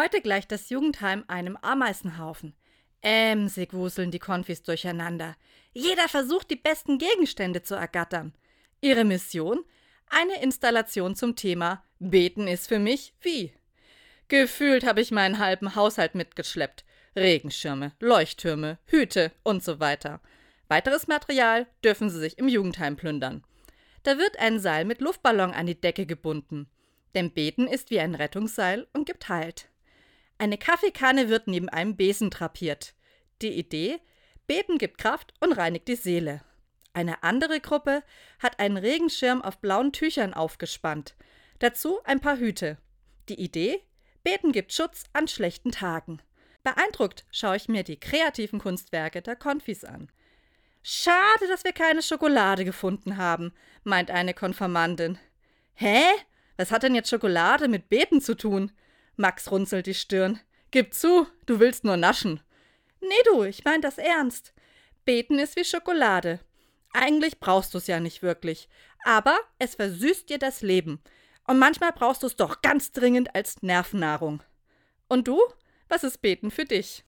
Heute gleicht das Jugendheim einem Ameisenhaufen. Emsig wuseln die Konfis durcheinander. Jeder versucht, die besten Gegenstände zu ergattern. Ihre Mission? Eine Installation zum Thema Beten ist für mich wie. Gefühlt habe ich meinen halben Haushalt mitgeschleppt. Regenschirme, Leuchttürme, Hüte und so weiter. Weiteres Material dürfen Sie sich im Jugendheim plündern. Da wird ein Seil mit Luftballon an die Decke gebunden. Denn Beten ist wie ein Rettungsseil und gibt Halt. Eine Kaffeekanne wird neben einem Besen drapiert. Die Idee? Beten gibt Kraft und reinigt die Seele. Eine andere Gruppe hat einen Regenschirm auf blauen Tüchern aufgespannt. Dazu ein paar Hüte. Die Idee? Beten gibt Schutz an schlechten Tagen. Beeindruckt schaue ich mir die kreativen Kunstwerke der Konfis an. Schade, dass wir keine Schokolade gefunden haben, meint eine Konfirmandin. Hä? Was hat denn jetzt Schokolade mit Beten zu tun? Max runzelt die Stirn. Gib zu, du willst nur naschen. Nee, du, ich mein das ernst. Beten ist wie Schokolade. Eigentlich brauchst du's ja nicht wirklich, aber es versüßt dir das Leben. Und manchmal brauchst du's doch ganz dringend als Nervennahrung. Und du? Was ist Beten für dich?